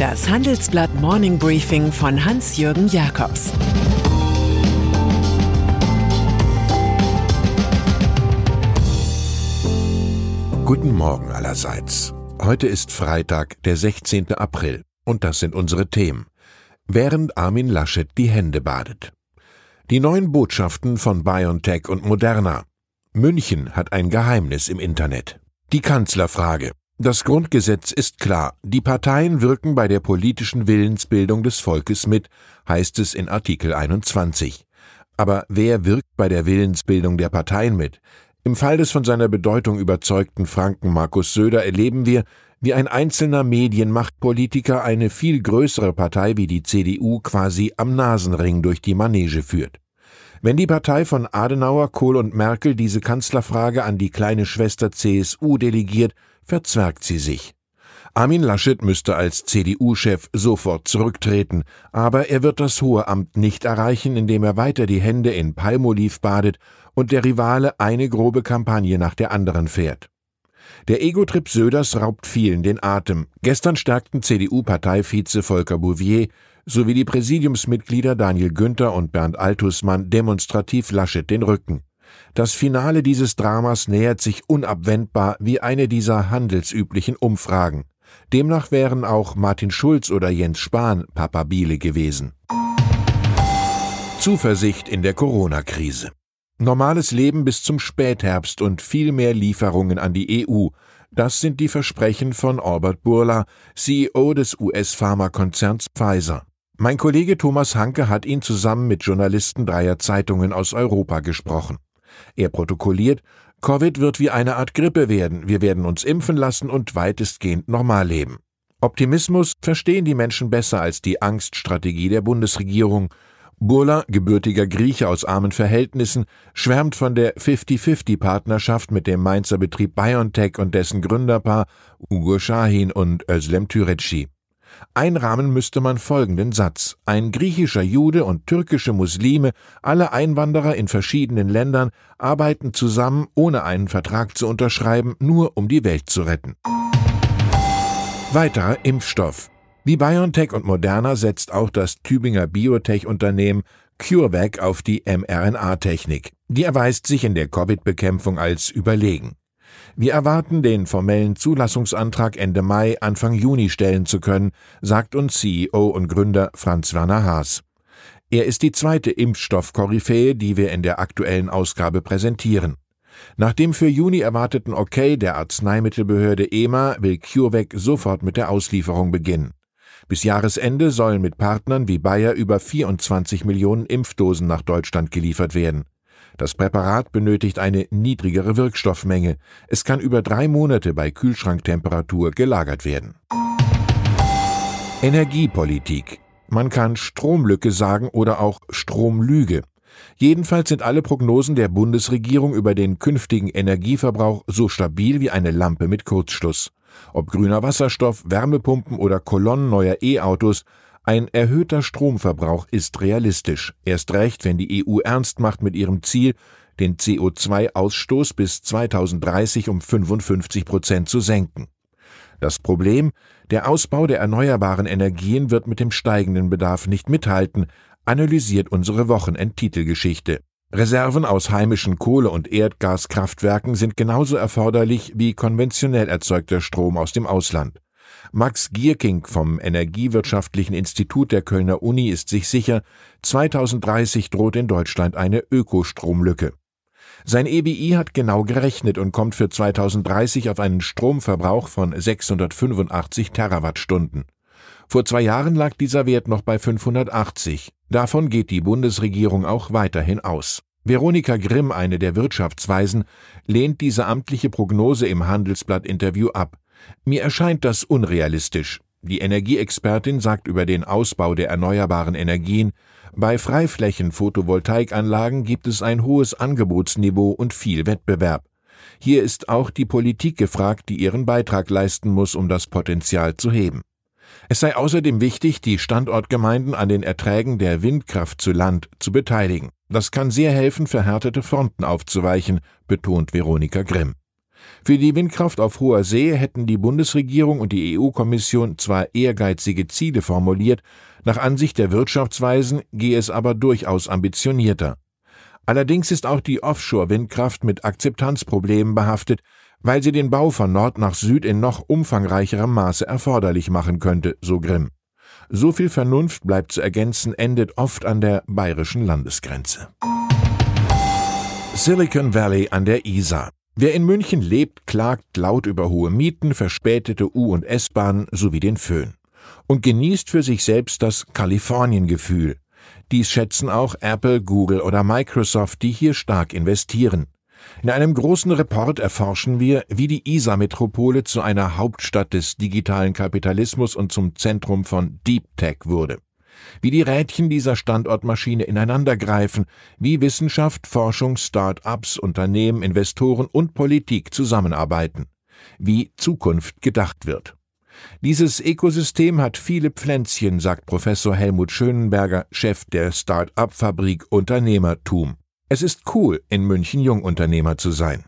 Das Handelsblatt Morning Briefing von Hans-Jürgen Jakobs Guten Morgen allerseits. Heute ist Freitag, der 16. April, und das sind unsere Themen. Während Armin Laschet die Hände badet. Die neuen Botschaften von BioNTech und Moderna. München hat ein Geheimnis im Internet. Die Kanzlerfrage. Das Grundgesetz ist klar. Die Parteien wirken bei der politischen Willensbildung des Volkes mit, heißt es in Artikel 21. Aber wer wirkt bei der Willensbildung der Parteien mit? Im Fall des von seiner Bedeutung überzeugten Franken Markus Söder erleben wir, wie ein einzelner Medienmachtpolitiker eine viel größere Partei wie die CDU quasi am Nasenring durch die Manege führt. Wenn die Partei von Adenauer, Kohl und Merkel diese Kanzlerfrage an die kleine Schwester CSU delegiert, verzwergt sie sich. Armin Laschet müsste als CDU-Chef sofort zurücktreten, aber er wird das hohe Amt nicht erreichen, indem er weiter die Hände in Palmoliv badet und der Rivale eine grobe Kampagne nach der anderen fährt. Der Ego-Trip Söders raubt vielen den Atem. Gestern stärkten CDU-Parteivize Volker Bouvier sowie die Präsidiumsmitglieder Daniel Günther und Bernd Altusmann demonstrativ Laschet den Rücken. Das Finale dieses Dramas nähert sich unabwendbar wie eine dieser handelsüblichen Umfragen. Demnach wären auch Martin Schulz oder Jens Spahn Papabile gewesen. Zuversicht in der Corona-Krise. Normales Leben bis zum Spätherbst und viel mehr Lieferungen an die EU. Das sind die Versprechen von Albert Burla, CEO des US-Pharmakonzerns Pfizer. Mein Kollege Thomas Hanke hat ihn zusammen mit Journalisten dreier Zeitungen aus Europa gesprochen. Er protokolliert, Covid wird wie eine Art Grippe werden, wir werden uns impfen lassen und weitestgehend normal leben. Optimismus verstehen die Menschen besser als die Angststrategie der Bundesregierung. Burla, gebürtiger Grieche aus armen Verhältnissen, schwärmt von der 50-50-Partnerschaft mit dem Mainzer Betrieb BioNTech und dessen Gründerpaar Ugo Shahin und Özlem Türeci. Einrahmen müsste man folgenden Satz. Ein griechischer Jude und türkische Muslime, alle Einwanderer in verschiedenen Ländern, arbeiten zusammen, ohne einen Vertrag zu unterschreiben, nur um die Welt zu retten. Weiterer Impfstoff. Wie BioNTech und Moderna setzt auch das Tübinger Biotech-Unternehmen CureVac auf die mRNA-Technik. Die erweist sich in der Covid-Bekämpfung als überlegen. Wir erwarten, den formellen Zulassungsantrag Ende Mai, Anfang Juni stellen zu können, sagt uns CEO und Gründer Franz Werner Haas. Er ist die zweite Impfstoff-Koryphäe, die wir in der aktuellen Ausgabe präsentieren. Nach dem für Juni erwarteten Okay der Arzneimittelbehörde EMA will CureVac sofort mit der Auslieferung beginnen. Bis Jahresende sollen mit Partnern wie Bayer über 24 Millionen Impfdosen nach Deutschland geliefert werden. Das Präparat benötigt eine niedrigere Wirkstoffmenge. Es kann über drei Monate bei Kühlschranktemperatur gelagert werden. Energiepolitik. Man kann Stromlücke sagen oder auch Stromlüge. Jedenfalls sind alle Prognosen der Bundesregierung über den künftigen Energieverbrauch so stabil wie eine Lampe mit Kurzschluss. Ob grüner Wasserstoff, Wärmepumpen oder Kolonnen neuer E-Autos, ein erhöhter Stromverbrauch ist realistisch, erst recht, wenn die EU ernst macht mit ihrem Ziel, den CO2-Ausstoß bis 2030 um 55 Prozent zu senken. Das Problem, der Ausbau der erneuerbaren Energien wird mit dem steigenden Bedarf nicht mithalten, analysiert unsere Wochenendtitelgeschichte. Reserven aus heimischen Kohle- und Erdgaskraftwerken sind genauso erforderlich wie konventionell erzeugter Strom aus dem Ausland. Max Gierking vom Energiewirtschaftlichen Institut der Kölner Uni ist sich sicher, 2030 droht in Deutschland eine Ökostromlücke. Sein EBI hat genau gerechnet und kommt für 2030 auf einen Stromverbrauch von 685 Terawattstunden. Vor zwei Jahren lag dieser Wert noch bei 580. Davon geht die Bundesregierung auch weiterhin aus. Veronika Grimm, eine der Wirtschaftsweisen, lehnt diese amtliche Prognose im Handelsblatt-Interview ab. Mir erscheint das unrealistisch. Die Energieexpertin sagt über den Ausbau der erneuerbaren Energien, bei Freiflächen-Photovoltaikanlagen gibt es ein hohes Angebotsniveau und viel Wettbewerb. Hier ist auch die Politik gefragt, die ihren Beitrag leisten muss, um das Potenzial zu heben. Es sei außerdem wichtig, die Standortgemeinden an den Erträgen der Windkraft zu Land zu beteiligen. Das kann sehr helfen, verhärtete Fronten aufzuweichen, betont Veronika Grimm. Für die Windkraft auf hoher See hätten die Bundesregierung und die EU-Kommission zwar ehrgeizige Ziele formuliert, nach Ansicht der Wirtschaftsweisen gehe es aber durchaus ambitionierter. Allerdings ist auch die Offshore-Windkraft mit Akzeptanzproblemen behaftet, weil sie den Bau von Nord nach Süd in noch umfangreicherem Maße erforderlich machen könnte, so Grimm. So viel Vernunft bleibt zu ergänzen, endet oft an der bayerischen Landesgrenze. Silicon Valley an der Isar. Wer in München lebt, klagt laut über hohe Mieten, verspätete U- und S-Bahnen sowie den Föhn. Und genießt für sich selbst das Kalifornien-Gefühl. Dies schätzen auch Apple, Google oder Microsoft, die hier stark investieren. In einem großen Report erforschen wir, wie die Isar-Metropole zu einer Hauptstadt des digitalen Kapitalismus und zum Zentrum von Deep Tech wurde wie die Rädchen dieser Standortmaschine ineinandergreifen, wie Wissenschaft, Forschung, Start-ups, Unternehmen, Investoren und Politik zusammenarbeiten, wie Zukunft gedacht wird. Dieses Ökosystem hat viele Pflänzchen, sagt Professor Helmut Schönenberger, Chef der Start-up-Fabrik Unternehmertum. Es ist cool, in München Jungunternehmer zu sein.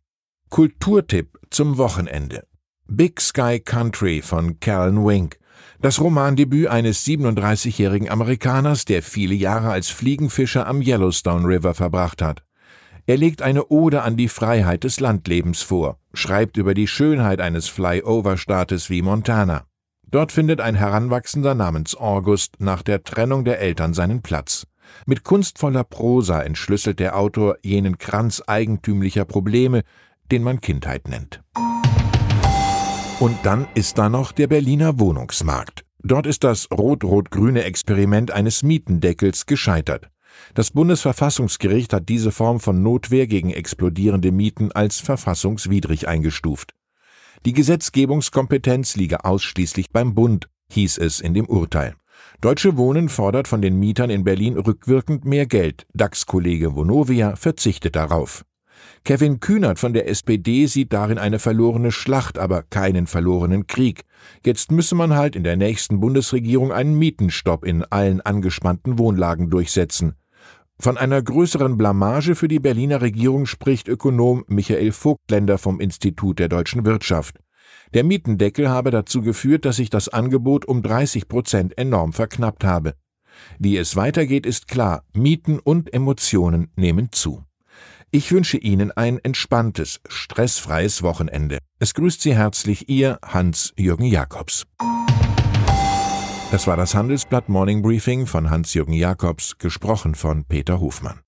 Kulturtipp zum Wochenende. Big Sky Country von Callan Wink das Romandebüt eines 37-jährigen Amerikaners, der viele Jahre als Fliegenfischer am Yellowstone River verbracht hat. Er legt eine Ode an die Freiheit des Landlebens vor, schreibt über die Schönheit eines Flyover-Staates wie Montana. Dort findet ein Heranwachsender namens August nach der Trennung der Eltern seinen Platz. Mit kunstvoller Prosa entschlüsselt der Autor jenen Kranz eigentümlicher Probleme, den man Kindheit nennt. Und dann ist da noch der Berliner Wohnungsmarkt. Dort ist das rot-rot-grüne Experiment eines Mietendeckels gescheitert. Das Bundesverfassungsgericht hat diese Form von Notwehr gegen explodierende Mieten als verfassungswidrig eingestuft. Die Gesetzgebungskompetenz liege ausschließlich beim Bund, hieß es in dem Urteil. Deutsche Wohnen fordert von den Mietern in Berlin rückwirkend mehr Geld. DAX-Kollege Vonovia verzichtet darauf. Kevin Kühnert von der SPD sieht darin eine verlorene Schlacht, aber keinen verlorenen Krieg. Jetzt müsse man halt in der nächsten Bundesregierung einen Mietenstopp in allen angespannten Wohnlagen durchsetzen. Von einer größeren Blamage für die Berliner Regierung spricht Ökonom Michael Vogtländer vom Institut der deutschen Wirtschaft. Der Mietendeckel habe dazu geführt, dass sich das Angebot um 30 Prozent enorm verknappt habe. Wie es weitergeht, ist klar. Mieten und Emotionen nehmen zu. Ich wünsche Ihnen ein entspanntes, stressfreies Wochenende. Es grüßt Sie herzlich Ihr Hans-Jürgen Jakobs. Das war das Handelsblatt Morning Briefing von Hans-Jürgen Jakobs, gesprochen von Peter Hofmann.